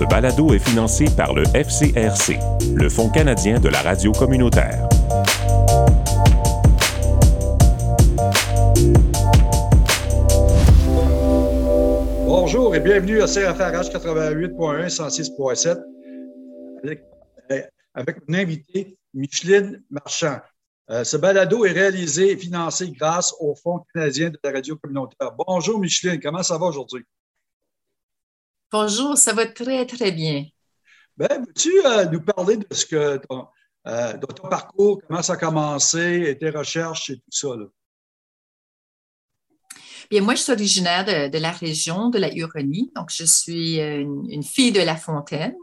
Ce balado est financé par le FCRC, le Fonds canadien de la radio communautaire. Bonjour et bienvenue à CFRH 88.1 106.7 avec, mon invité Micheline Marchand. Euh, ce balado est réalisé et financé grâce au Fonds canadien de la radio communautaire. Bonjour Micheline, comment ça va aujourd'hui? Bonjour, ça va très, très bien. Ben, veux-tu euh, nous parler de ce que ton, euh, de ton parcours, comment ça a commencé, et tes recherches et tout ça? Là? Bien, moi, je suis originaire de, de, la région de la Huronie, donc je suis euh, une, une fille de La Fontaine.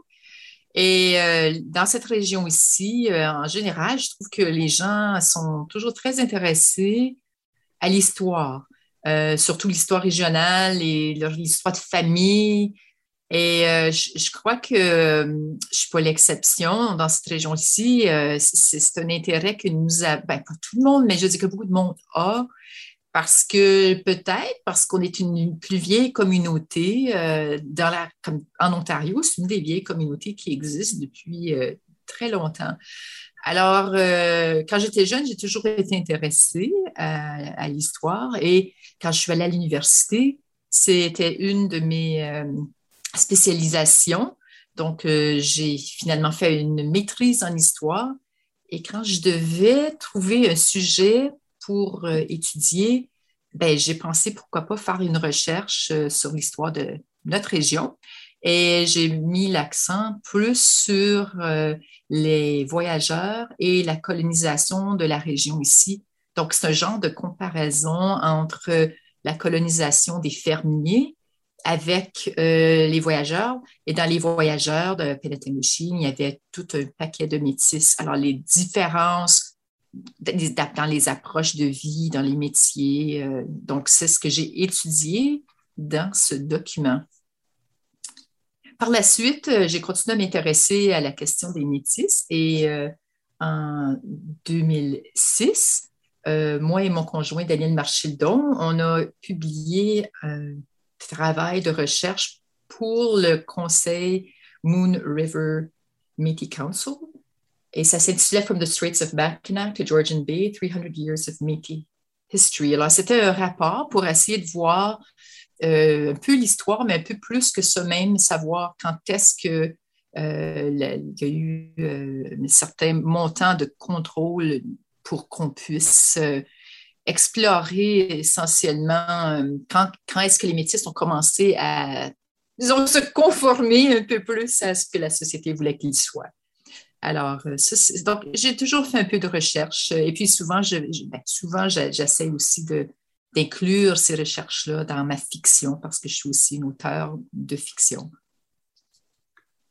Et euh, dans cette région ici, euh, en général, je trouve que les gens sont toujours très intéressés à l'histoire, euh, surtout l'histoire régionale et l'histoire de famille, et euh, je, je, crois que euh, je suis pas l'exception dans cette région ici. Euh, c'est un intérêt que nous avons, ben, pas tout le monde, mais je dis que beaucoup de monde a, parce que peut-être parce qu'on est une, plus vieille communauté euh, dans la, comme en Ontario, c'est une des vieilles communautés qui existent depuis euh, très longtemps. Alors, euh, quand j'étais jeune, j'ai toujours été intéressée à, à l'histoire et quand je suis allée à l'université, c'était une de mes spécialisation. Donc, euh, j'ai finalement fait une maîtrise en histoire. Et quand je devais trouver un sujet pour euh, étudier, ben, j'ai pensé pourquoi pas faire une recherche euh, sur l'histoire de notre région. Et j'ai mis l'accent plus sur euh, les voyageurs et la colonisation de la région ici. Donc, c'est un genre de comparaison entre la colonisation des fermiers avec euh, les voyageurs. Et dans les voyageurs de Penetanguishene, il y avait tout un paquet de métis. Alors, les différences dans les approches de vie, dans les métiers. Euh, donc, c'est ce que j'ai étudié dans ce document. Par la suite, euh, j'ai continué à m'intéresser à la question des métis et en 2006, euh, moi et mon conjoint Daniel Marchildon, on a publié travail de recherche pour le conseil Moon River Métis Council. Et ça s'intitulait From the Straits of Mackinac to Georgian Bay, 300 Years of Métis History. Alors, c'était un rapport pour essayer de voir euh, un peu l'histoire, mais un peu plus que ça même, savoir quand est-ce que euh, il y a eu euh, un certain montant de contrôle pour qu'on puisse explorer essentiellement euh, quand, quand est-ce que les métis ont commencé à, se conformer un peu plus à ce que la société voulait qu'ils soient. Alors, euh, donc, j'ai toujours fait un peu de recherche et puis souvent, je, ben, souvent j'essaie aussi de, d'inclure ces recherches-là dans ma fiction parce que je suis aussi une auteure de fiction.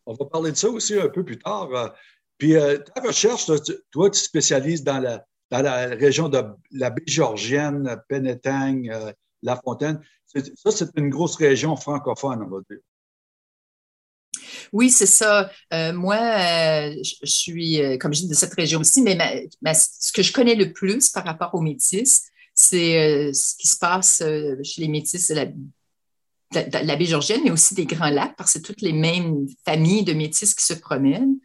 On va parler de ça aussi un peu plus tard. Puis, euh, ta recherche, toi, tu spécialises dans la, dans la région de la baie georgienne, Penetang, euh, La Fontaine. Ça, c'est une grosse région francophone, on va dire. Oui, c'est ça. Euh, moi, euh, je, suis, comme je dis, de cette région aussi, mais ma, ma, ce que je connais le plus par rapport aux métis, c'est ce qui se passe chez les métis de la, de, de la baie georgienne, mais aussi des Grands Lacs, parce que c'est toutes les mêmes familles de métis qui se promènent.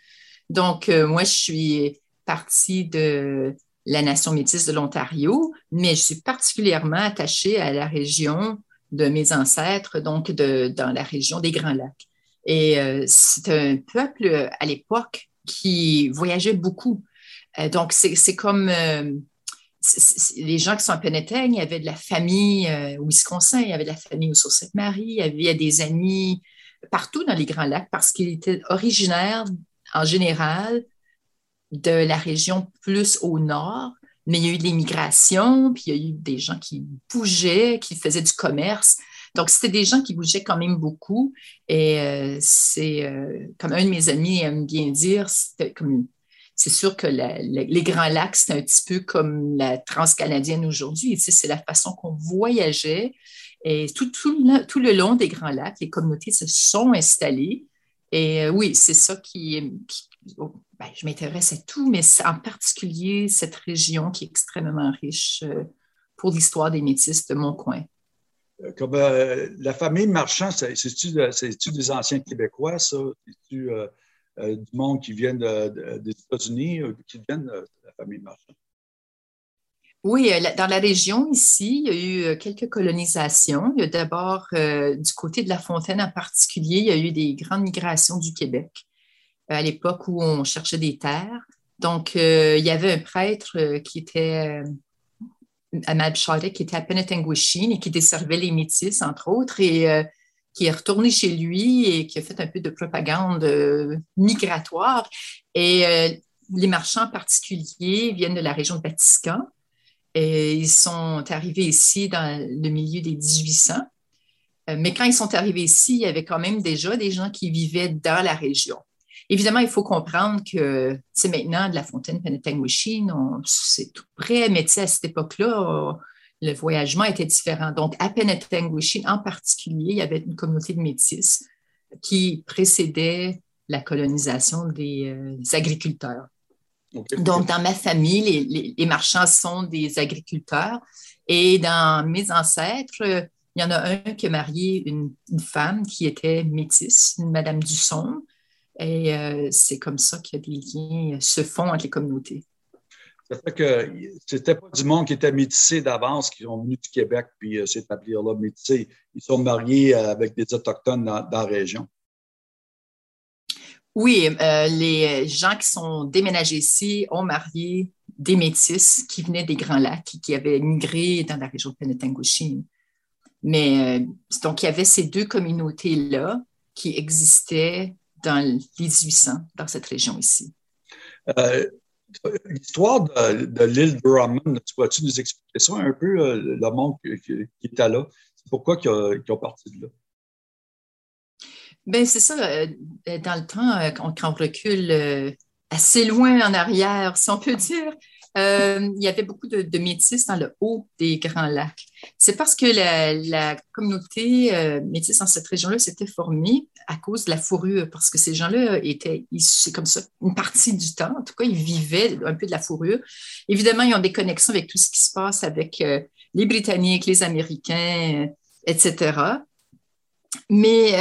Donc, moi, je suis partie de la nation métisse de l'Ontario, mais je suis particulièrement attachée à la région de mes ancêtres, donc de, dans la région des Grands Lacs. Et euh, c'est un peuple à l'époque qui voyageait beaucoup. Euh, donc, c'est comme euh, les gens qui sont à Penetang, il y avait de la famille au Wisconsin, il y avait de la famille au Sault-Sainte-Marie, il y avait des amis partout dans les Grands Lacs parce qu'il était originaire en général de la région plus au nord, mais il y a eu de l'immigration, puis il y a eu des gens qui bougeaient, qui faisaient du commerce. Donc, c'était des gens qui bougeaient quand même beaucoup. Et euh, c'est, euh, comme un de mes amis aime bien dire, comme c'est sûr que les Grands Lacs, c'est un petit peu comme la transcanadienne aujourd'hui. Tu c'est la façon qu'on voyageait. Et tout, le, long des Grands Lacs, les communautés se sont installées. Et euh, oui, c'est ça qui, qui ben, je m'intéresse à tout, mais en particulier cette région qui est extrêmement riche euh, pour l'histoire des métis de mon coin. comme la famille Marchand, c'est-tu des anciens Québécois, ça? C'est-tu du monde qui vient des États-Unis, qui viennent de la famille Marchand? Oui, dans la région ici, il y a eu quelques colonisations. Il y a d'abord, du côté de La Fontaine en particulier, il y a eu des grandes migrations du Québec à l'époque où on cherchait des terres. Donc, il y avait un prêtre qui était Ahmad Shadeh, qui était à Penetanguishene et qui desservait les Métis, entre autres, et euh, qui est retourné chez lui et qui a fait un peu de propagande euh, migratoire. Et euh, les marchands particuliers viennent de la région de Vatican. Et ils sont arrivés ici dans le milieu des 1800. Mais quand ils sont arrivés ici, il y avait quand même déjà des gens qui vivaient dans la région. Évidemment, il faut comprendre que c'est maintenant de la fontaine Penetanguishene, c'est tout près, mais à cette époque-là, le voyagement était différent. Donc, à Penetanguishene en particulier, il y avait une communauté de métis qui précédait la colonisation des, euh, agriculteurs. Donc, dans ma famille, les, marchands sont des agriculteurs et dans mes ancêtres, il y en a un qui a marié une, femme qui était métisse, une Madame Dusson, et euh, c'est comme ça que des liens se font entre les communautés. Ça fait que c'était pas du monde qui était métissé d'avance, qui sont venus du Québec puis euh, s'établir là métissés. Ils sont mariés euh, avec des Autochtones dans, la région. Oui, les gens qui sont déménagés ici ont marié des métis qui venaient des Grands Lacs et qui avaient migré dans la région de Penetanguishene. Mais donc, il y avait ces deux communautés-là qui existaient dans les 1800, dans cette région ici. Euh, l'histoire de, l'île de Drummond, tu pourrais-tu nous expliquer ça un peu, euh, le monde qui, était là? Pourquoi ils ont, parti de là? Bien, c'est ça. Euh, dans le temps, quand on recule assez loin en arrière, si on peut dire, euh, il y avait beaucoup de, de, métis dans le haut des Grands Lacs. C'est parce que la, communauté euh, dans cette région-là s'était formée à cause de la fourrure, parce que ces gens-là étaient, c'est comme ça, une partie du temps, en tout cas, ils vivaient un peu de la fourrure. Évidemment, ils ont des connexions avec tout ce qui se passe avec euh, les Britanniques, les Américains, etc. Mais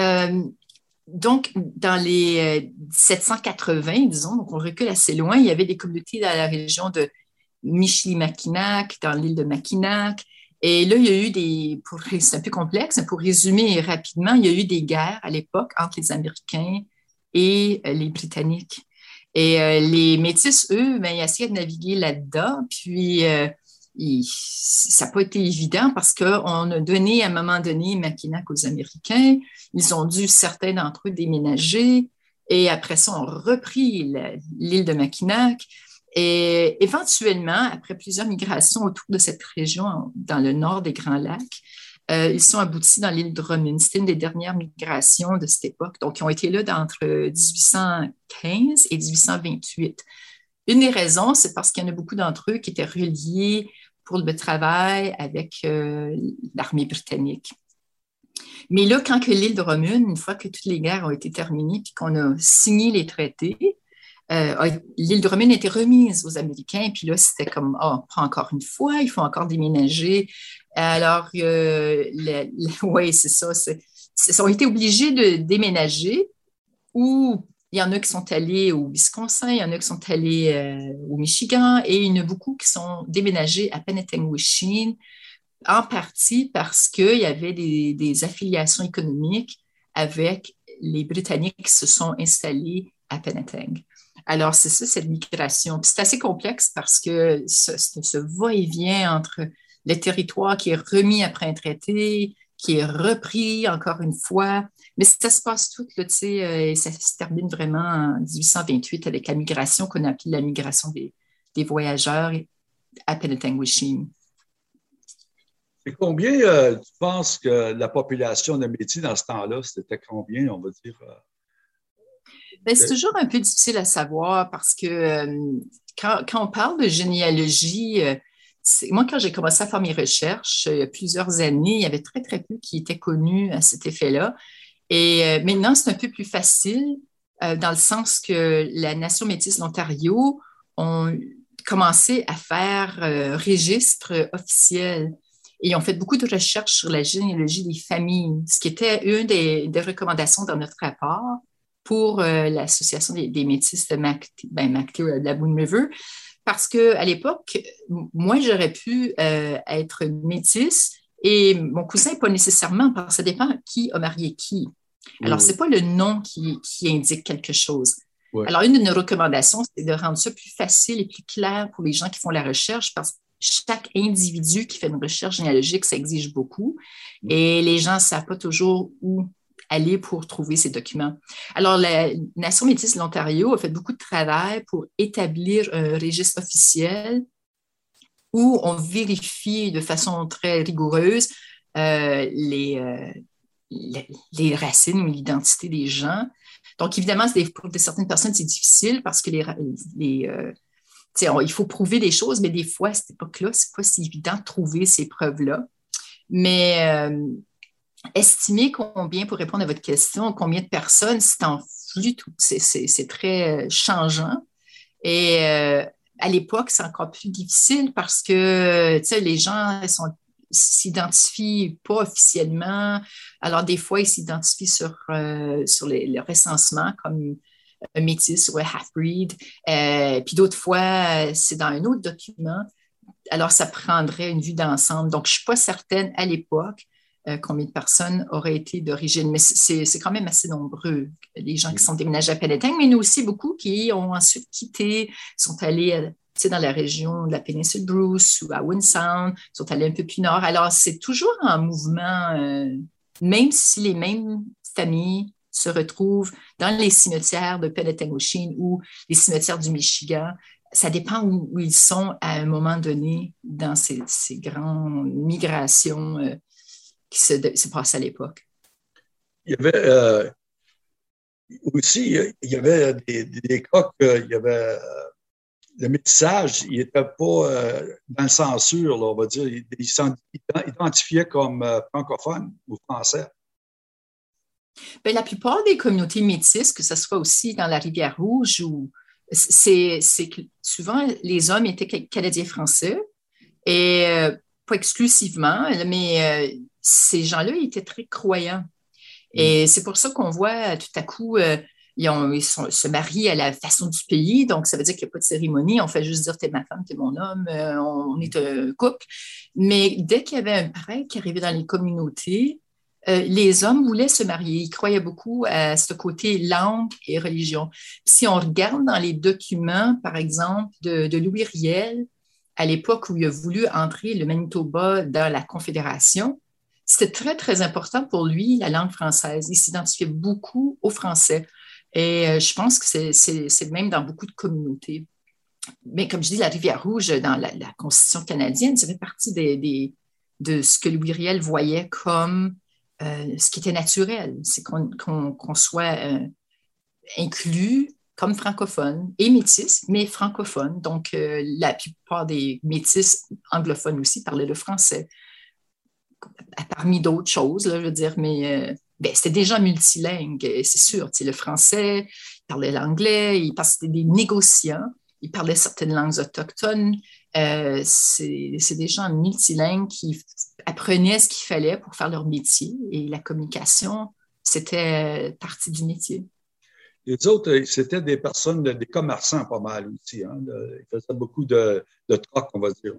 donc, dans les 780, disons, donc on recule assez loin, il y avait des communautés dans la région de Michilimackinac, dans l'île de Mackinac. Et là, il y a eu des, c'est un peu complexe, pour résumer rapidement, il y a eu des guerres à l'époque entre les Américains et euh, les Britanniques. Et euh, les Métis, eux, ben, ils essayaient de naviguer là-dedans, puis euh, ça n'a pas été évident parce qu'on a donné à un moment donné Mackinac aux Américains. Ils ont dû, certains d'entre eux, déménager. Et après ça, on a repris l'île de Mackinac. Et éventuellement, après plusieurs migrations autour de cette région, dans le nord des Grands Lacs, euh, ils sont aboutis dans l'île de Romin. C'était une des dernières migrations de cette époque. Donc, ils ont été là entre 1815 et 1828. Une des raisons, c'est parce qu'il y en a beaucoup d'entre eux qui étaient reliés pour le travail avec euh, l'armée britannique. Mais là, quand que l'île de Romune, une fois que toutes les guerres ont été terminées, puis qu'on a signé les traités, euh, l'île de Romaine été remise aux Américains, puis là, c'était comme, oh, on prend encore une fois, il faut encore déménager. Alors, euh, oui, c'est ça. Ils ont été obligés de déménager ou il y en a qui sont allés au Wisconsin, il y en a qui sont allés euh, au Michigan et il y en a beaucoup qui sont déménagés à Penetanguishene, en partie parce qu'il y avait des, des, affiliations économiques avec les Britanniques qui se sont installés à Penetang. Alors, c'est ça, cette migration. C'est assez complexe parce que ce, ce va-et-vient entre le territoire qui est remis après un traité, qui est repris encore une fois. Mais ça se passe tout, tu sais, euh, et ça se termine vraiment en 1828 avec la migration qu'on appelle la migration des, voyageurs à Penetanguishene. Et combien euh, tu penses que la population de Métis dans ce temps-là, c'était combien, on va dire? Euh, ben, c'est toujours un peu difficile à savoir parce que euh, quand, on parle de généalogie, euh, moi, quand j'ai commencé à faire mes recherches euh, il y a plusieurs années, il y avait très, très peu qui étaient connus à cet effet-là. Et maintenant, c'est un peu plus facile dans le sens que la Nation métisse de l'Ontario ont commencé à faire registre officiel. Et ils ont fait beaucoup de recherches sur la généalogie des familles, ce qui était une des, recommandations dans notre rapport pour euh, l'Association des, métis de MacT, ben, de la Boone River, parce qu'à l'époque, moi, j'aurais pu euh, être métisse et mon cousin, pas nécessairement, parce que ça dépend qui a marié qui. Alors, ce n'est pas le nom qui, indique quelque chose. Alors, une de nos recommandations, c'est de rendre ça plus facile et plus clair pour les gens qui font la recherche parce que chaque individu qui fait une recherche généalogique, ça exige beaucoup. Et les gens ne savent pas toujours où aller pour trouver ces documents. Alors, la Nation métisse de l'Ontario a fait beaucoup de travail pour établir un registre officiel où on vérifie de façon très rigoureuse euh, les, euh, les, racines ou l'identité des gens. Donc, évidemment, pour certaines personnes, c'est difficile parce que les, les euh, il faut prouver des choses, mais des fois, à cette époque-là, c'est pas si évident de trouver ces preuves-là. Mais estimer combien, pour répondre à votre question, combien de personnes, c'est en flux, c'est très euh, changeant. Et à l'époque, c'est encore plus difficile parce que les gens sont s'identifient pas officiellement. Alors, des fois, ils s'identifient sur, euh, sur le recensement comme métis ou half-breed. Euh, puis d'autres fois, c'est dans un autre document. Alors, ça prendrait une vue d'ensemble. Donc, je ne suis pas certaine à l'époque euh, combien de personnes auraient été d'origine, mais c'est quand même assez nombreux, les gens qui sont déménagés à Penetang, mais nous aussi beaucoup qui ont ensuite quitté, sont allés dans la région de la péninsule Bruce ou à Wind Sound, sont allés un peu plus nord. Alors, c'est toujours en mouvement, euh, même si les mêmes familles se retrouvent dans les cimetières de Penetanguishene ou les cimetières du Michigan. Ça dépend où, ils sont à un moment donné dans ces, grandes migrations euh, qui se, se passent à l'époque. Il y avait euh, aussi, il y avait des, des cas il y avait le métissage, il n'était pas euh, dans le censure, on va dire. Il, s'identifiait comme euh, francophone ou français. Bien, la plupart des communautés métisses, que ce soit aussi dans la Rivière-Rouge, ou c'est que souvent les hommes étaient canadiens-français et euh, pas exclusivement, mais ces gens-là étaient très croyants. Et mm. c'est pour ça qu'on voit tout à coup ils, se marient à la façon du pays, donc ça veut dire qu'il n'y a pas de cérémonie, on fait juste dire t'es ma femme, t'es mon homme, euh, on, est un couple. Mais dès qu'il y avait un prêtre qui arrivait dans les communautés, euh, les hommes voulaient se marier. Ils croyaient beaucoup à ce côté langue et religion. Si on regarde dans les documents, par exemple, de, Louis Riel, à l'époque où il a voulu entrer le Manitoba dans la Confédération, c'était très, très important pour lui, la langue française. Il s'identifiait beaucoup au français. Et euh, je pense que c'est le même dans beaucoup de communautés. Mais comme je dis, la rivière rouge, dans la, Constitution canadienne, ça fait partie de ce que Louis Riel voyait comme euh, ce qui était naturel. C'est qu'on soit euh, inclus comme francophone et métis, mais francophone. Donc, la plupart des métis anglophones aussi parlaient le français, parmi d'autres choses, je veux dire, mais ben, c'était déjà multilingue, c'est sûr. Le français, il parlait l'anglais, il passait des négociants, il parlait certaines langues autochtones. Euh, c'est des gens multilingues qui apprenaient ce qu'il fallait pour faire leur métier et la communication, c'était partie du métier. Les autres, euh, c'était des personnes, des commerçants pas mal aussi. Hein? Ils faisaient beaucoup de, de on va dire.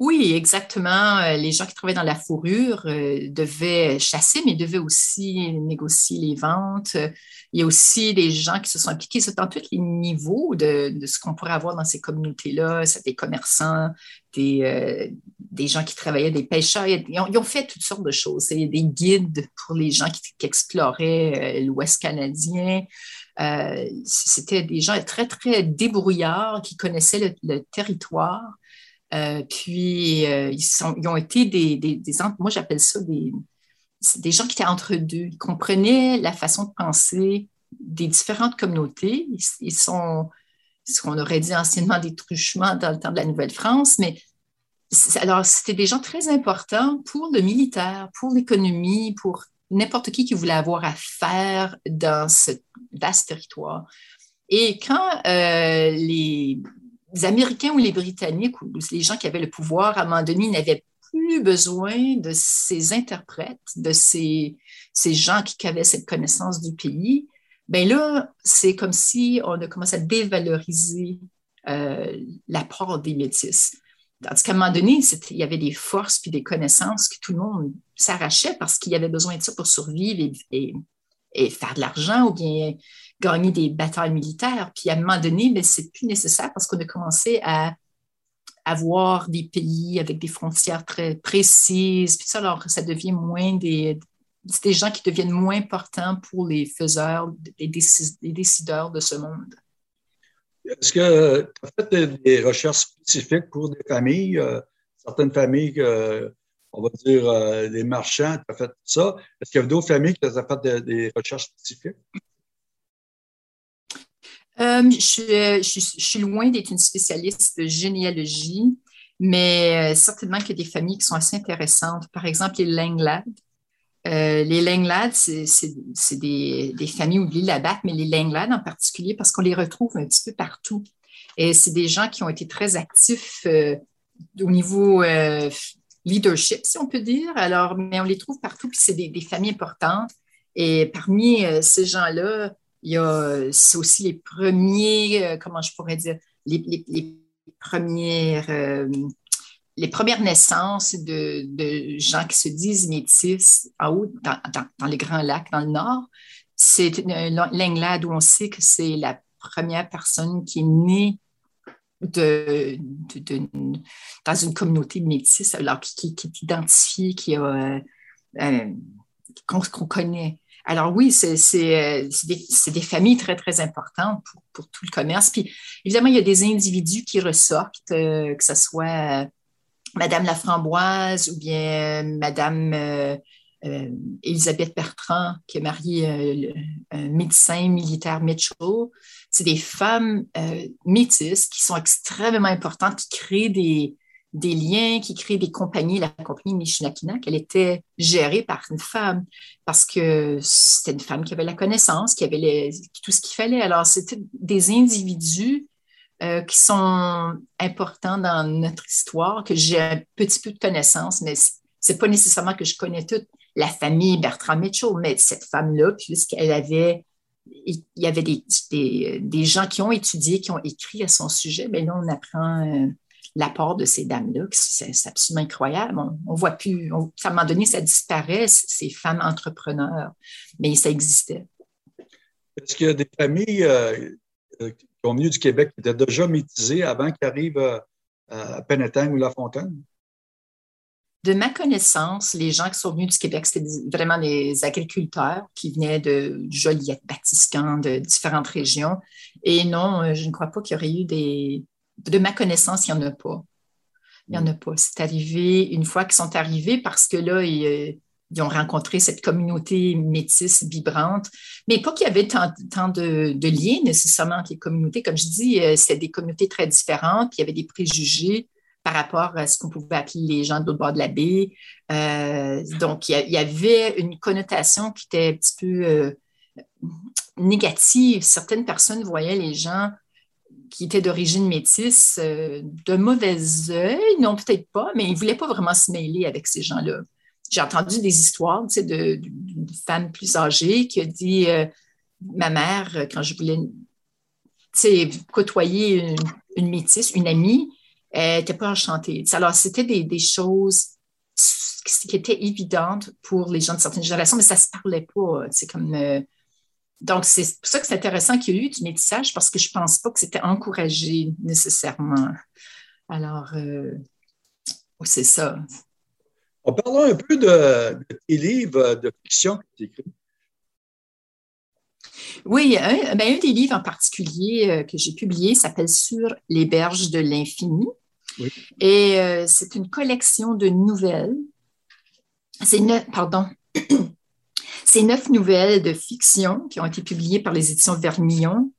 Oui, exactement. Euh, les gens qui travaillaient dans la fourrure euh, devaient chasser, mais devaient aussi négocier les ventes. Il y a aussi des gens qui se sont impliqués dans tous les niveaux de, ce qu'on pourrait avoir dans ces communautés-là. C'est des commerçants, des, euh, gens qui travaillaient, des pêcheurs. Ils ont, fait toutes sortes de choses. C'est des guides pour les gens qui, exploraient l'Ouest canadien. C'était des gens très, très débrouillards qui connaissaient le territoire. Euh, puis, euh, ils, ont été des, des, des moi j'appelle ça des, des gens qui étaient entre deux. Ils comprenaient la façon de penser des différentes communautés. Ils, sont ce qu'on aurait dit anciennement des truchements dans le temps de la Nouvelle-France, mais alors c'était des gens très importants pour le militaire, pour l'économie, pour n'importe qui qui voulait avoir affaire dans ce vaste territoire. Et quand euh, les, Américains ou les Britanniques ou les gens qui avaient le pouvoir, à un moment donné, n'avaient plus besoin de ces interprètes, de ces, ces gens qui avaient cette connaissance du pays, ben là, c'est comme si on a commencé à dévaloriser euh, l'apport des métis. Tandis qu'à un moment donné, il y avait des forces puis des connaissances que tout le monde s'arrachait parce qu'il y avait besoin de ça pour survivre et, faire de l'argent ou bien gagner des batailles militaires. Puis à un moment donné, ben, c'est plus nécessaire parce qu'on a commencé à avoir des pays avec des frontières très précises. Puis ça, alors, ça devient moins des, des gens qui deviennent moins importants pour les faiseurs, les, décideurs de ce monde. Est-ce que tu as fait des recherches spécifiques pour des familles, euh, certaines familles, on va dire euh, les marchands, tu as fait ça? Est-ce qu'il y a d'autres familles qui ont fait des recherches spécifiques? Euh, je, suis loin d'être une spécialiste de généalogie, mais certainement qu'il y a des familles qui sont assez intéressantes. Par exemple, les Langlad. les Langlad, c'est des, familles, ou les Labatt, mais les Langlad en particulier, parce qu'on les retrouve un petit peu partout. Et c'est des gens qui ont été très actifs euh, au niveau euh, leadership, si on peut dire. Alors, mais on les trouve partout, puis c'est des, familles importantes. Et parmi euh, ces gens-là, il y a c'est aussi les premiers, comment je pourrais dire, les, premières les premières naissances de, gens qui se disent métis en haut, dans, les Grands Lacs, dans le Nord. C'est l'Englade où on sait que c'est la première personne qui est née de, dans une communauté métisse, alors qui, est identifiée, qui a, euh, euh, qu'on connaît. Alors oui, c'est des, des, familles très, très importantes pour, pour, tout le commerce. Puis évidemment, il y a des individus qui ressortent, euh, que ce soit Madame Laframboise ou bien Madame euh, Elisabeth Bertrand, qui est mariée euh, un médecin militaire Mitchell. C'est des femmes euh, métisses qui sont extrêmement importantes, qui créent des, liens, qui créent des compagnies. La compagnie Michinakinak, elle était gérée par une femme parce que c'était une femme qui avait la connaissance, qui avait tout ce qu'il fallait. Alors, c'était des individus qui sont importants dans notre histoire, que j'ai un petit peu de connaissance, mais c'est pas nécessairement que je connais toutes la famille Bertrand Mitchell, mais cette femme-là, puisqu'elle avait, il y avait des, gens qui ont étudié, qui ont écrit à son sujet, mais là, on apprend euh, l'apport de ces dames-là, c'est absolument incroyable. On, voit plus, à un moment donné, ça disparaît, ces femmes entrepreneurs, mais ça existait. Est-ce qu'il y a des familles euh, euh, qui ont venu du Québec qui étaient déjà métisées avant qu'ils arrivent à Penetang ou La Fontaine? De ma connaissance, les gens qui sont venus du Québec, c'était vraiment des agriculteurs qui venaient de Joliette, Batiscan, de différentes régions. Et non, euh, je ne crois pas qu'il y aurait eu des. De ma connaissance, il n'y en a pas. Il n'y en a pas. C'est arrivé une fois qu'ils sont arrivés parce que là, ils, euh, ont rencontré cette communauté métisse, vibrante. Mais pas qu'il y avait tant, de, liens nécessairement entre les communautés. Comme je dis, euh, c'était des communautés très différentes, puis il y avait des préjugés par rapport à ce qu'on pouvait appeler les gens de l'autre bord de la baie. Euh, donc, il y, avait une connotation qui était un petit peu euh, négative. Certaines personnes voyaient les gens qui étaient d'origine métisse euh, de mauvais œil, non peut-être pas, mais ils ne voulaient pas vraiment se mêler avec ces gens-là. J'ai entendu des histoires d'une femme plus âgée qui a dit Ma mère, quand je voulais côtoyer une, une métisse, une amie, n'était pas enchantée. Alors, c'était des, choses qui étaient évidentes pour les gens de certaines générations, mais ça ne se parlait pas. C'est comme. Euh, donc, c'est pour ça que c'est intéressant qu'il y ait eu du métissage parce que je ne pense pas que c'était encouragé nécessairement. Alors, euh, c'est ça. On parle un peu de, tes livres de fiction que tu écris. Oui, un, ben, un, des livres en particulier euh, que j'ai publié s'appelle Sur les berges de l'infini. Et euh, c'est une collection de nouvelles. C'est neuf, pardon. c'est neuf nouvelles de fiction qui ont été publiées par les éditions Vermillon.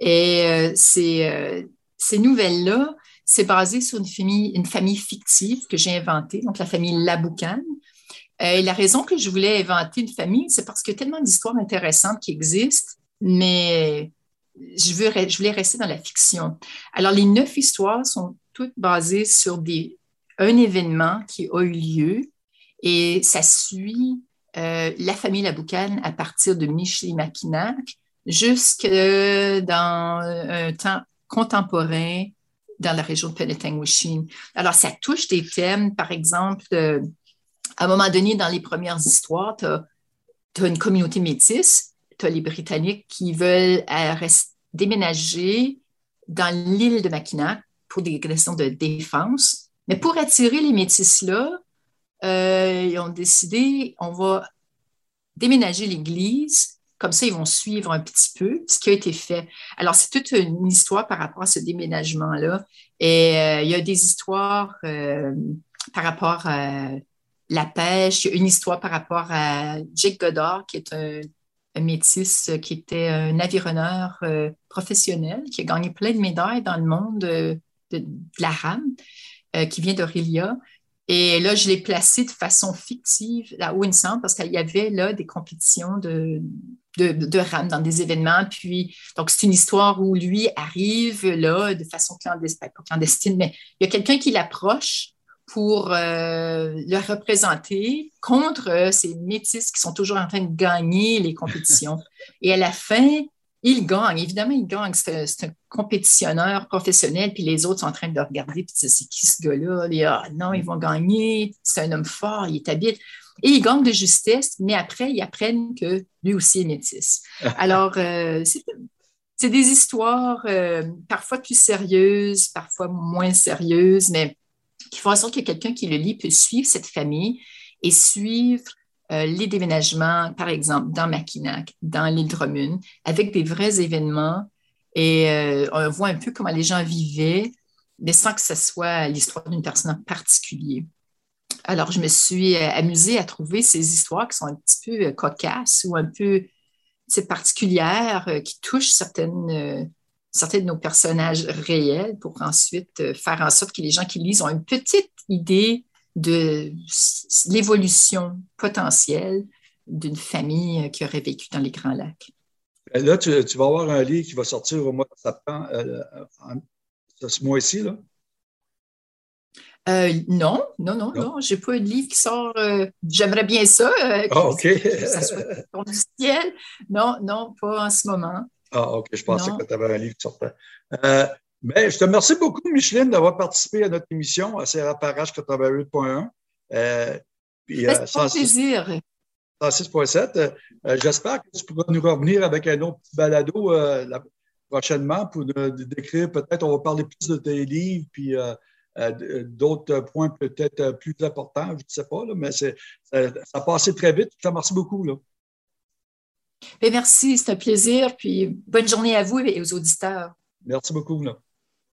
Et euh, euh, ces, nouvelles-là, c'est basé sur une famille, une famille fictive que j'ai inventée, donc la famille Laboucan. Et la raison que je voulais inventer une famille, c'est parce qu'il y a tellement d'histoires intéressantes qui existent, mais je, voulais rester dans la fiction. Alors, les neuf histoires sont toutes basées sur des, un événement qui a eu lieu et ça suit euh, la famille Laboucan à partir de Michelimackinac jusque dans un temps contemporain dans la région de Penetanguishene. Alors, ça touche des thèmes, par exemple, à un moment donné, dans les premières histoires, tu as, une communauté métisse, tu as les Britanniques qui veulent euh, déménager dans l'île de Mackinac pour des questions de défense. Mais pour attirer les métis-là, euh, ils ont décidé, on va déménager l'église, comme ça ils vont suivre un petit peu ce qui a été fait. Alors c'est toute une histoire par rapport à ce déménagement-là. Et euh, il y a des histoires euh, par rapport à la pêche, une histoire par rapport à Jake Goddard, qui est un, métis qui était un avironneur professionnel, qui a gagné plein de médailles dans le monde de, de la rame, qui vient d'Aurélia. Et là, je l'ai placé de façon fictive me semble, parce qu'il y avait là des compétitions de, de, de rame dans des événements. Puis, donc, c'est une histoire où lui arrive là de façon clandestine, pas clandestine, mais il y a quelqu'un qui l'approche pour euh, le représenter contre ces métis qui sont toujours en train de gagner les compétitions. Et à la fin, il gagne, évidemment, il gagne. C'est un, compétitionneur professionnel, puis les autres sont en train de le regarder, puis c'est qui ce gars-là? Ah, non, ils vont gagner, c'est un homme fort, il est habile. Et il gagne de justesse, mais après, ils apprennent que lui aussi est métis. Alors, euh, c'est des histoires euh, parfois plus sérieuses, parfois moins sérieuses, mais qui font en sorte que quelqu'un qui le lit peut suivre cette famille et suivre euh, les déménagements, par exemple, dans Mackinac, dans l'île Drummond, avec des vrais événements. Et euh, on voit un peu comment les gens vivaient, mais sans que ce soit l'histoire d'une personne en particulier. Alors, je me suis euh, amusée à trouver ces histoires qui sont un petit peu cocasses ou un peu particulières, qui touchent certaines, certains de nos personnages réels pour ensuite faire en sorte que les gens qui lisent ont une petite idée de l'évolution potentielle d'une famille qui aurait vécu dans les Grands Lacs. Là, tu, vas avoir un livre qui va sortir au mois de septembre, euh, ce mois-ci, là? Euh, non, non, non, non, J'ai pas de livre qui sort. Euh, j'aimerais bien ça. ah, OK. Que ça soit du ciel. Non, non, pas en ce moment. Ah, OK. Je pensais que tu avais un livre qui sortait. Ben, je te remercie beaucoup, Micheline, d'avoir participé à notre émission à CRAPARAGE 88.1. Euh, puis, euh, plaisir. 106.7. Euh, j'espère que tu pourras nous revenir avec un autre petit balado prochainement pour décrire, peut-être, on va parler plus de tes livres, puis d'autres points peut-être plus importants, je ne sais pas, mais ça, a passé très vite. Je te remercie beaucoup. Là. Ben, merci, c'est un plaisir. Puis bonne journée à vous et aux auditeurs. Merci beaucoup.